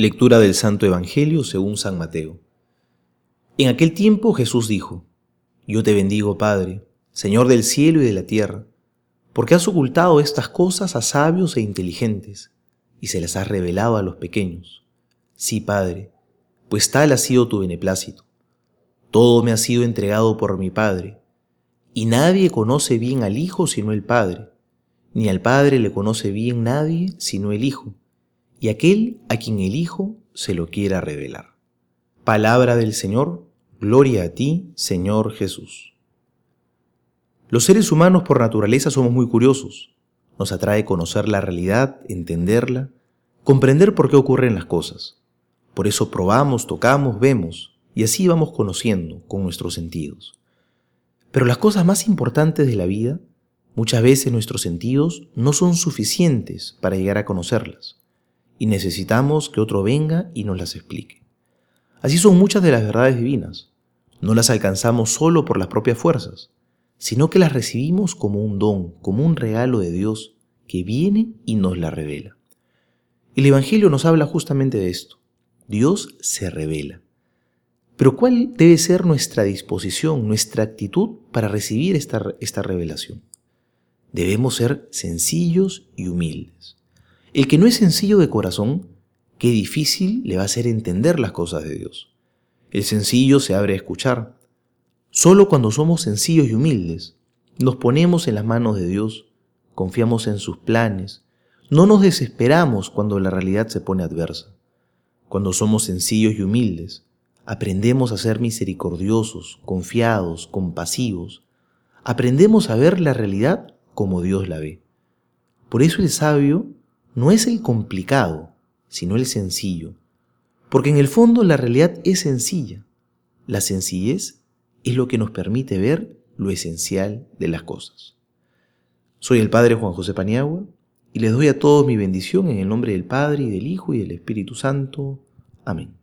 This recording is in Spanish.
Lectura del Santo Evangelio según San Mateo. En aquel tiempo Jesús dijo, Yo te bendigo, Padre, Señor del cielo y de la tierra, porque has ocultado estas cosas a sabios e inteligentes, y se las has revelado a los pequeños. Sí, Padre, pues tal ha sido tu beneplácito. Todo me ha sido entregado por mi Padre, y nadie conoce bien al Hijo sino el Padre, ni al Padre le conoce bien nadie sino el Hijo y aquel a quien el Hijo se lo quiera revelar. Palabra del Señor, gloria a ti, Señor Jesús. Los seres humanos por naturaleza somos muy curiosos. Nos atrae conocer la realidad, entenderla, comprender por qué ocurren las cosas. Por eso probamos, tocamos, vemos, y así vamos conociendo con nuestros sentidos. Pero las cosas más importantes de la vida, muchas veces nuestros sentidos no son suficientes para llegar a conocerlas y necesitamos que otro venga y nos las explique. Así son muchas de las verdades divinas. No las alcanzamos solo por las propias fuerzas, sino que las recibimos como un don, como un regalo de Dios que viene y nos la revela. El Evangelio nos habla justamente de esto. Dios se revela. Pero ¿cuál debe ser nuestra disposición, nuestra actitud para recibir esta, esta revelación? Debemos ser sencillos y humildes. El que no es sencillo de corazón, qué difícil le va a hacer entender las cosas de Dios. El sencillo se abre a escuchar. Solo cuando somos sencillos y humildes, nos ponemos en las manos de Dios, confiamos en sus planes, no nos desesperamos cuando la realidad se pone adversa. Cuando somos sencillos y humildes, aprendemos a ser misericordiosos, confiados, compasivos. Aprendemos a ver la realidad como Dios la ve. Por eso el sabio no es el complicado, sino el sencillo. Porque en el fondo la realidad es sencilla. La sencillez es lo que nos permite ver lo esencial de las cosas. Soy el Padre Juan José Paniagua y les doy a todos mi bendición en el nombre del Padre y del Hijo y del Espíritu Santo. Amén.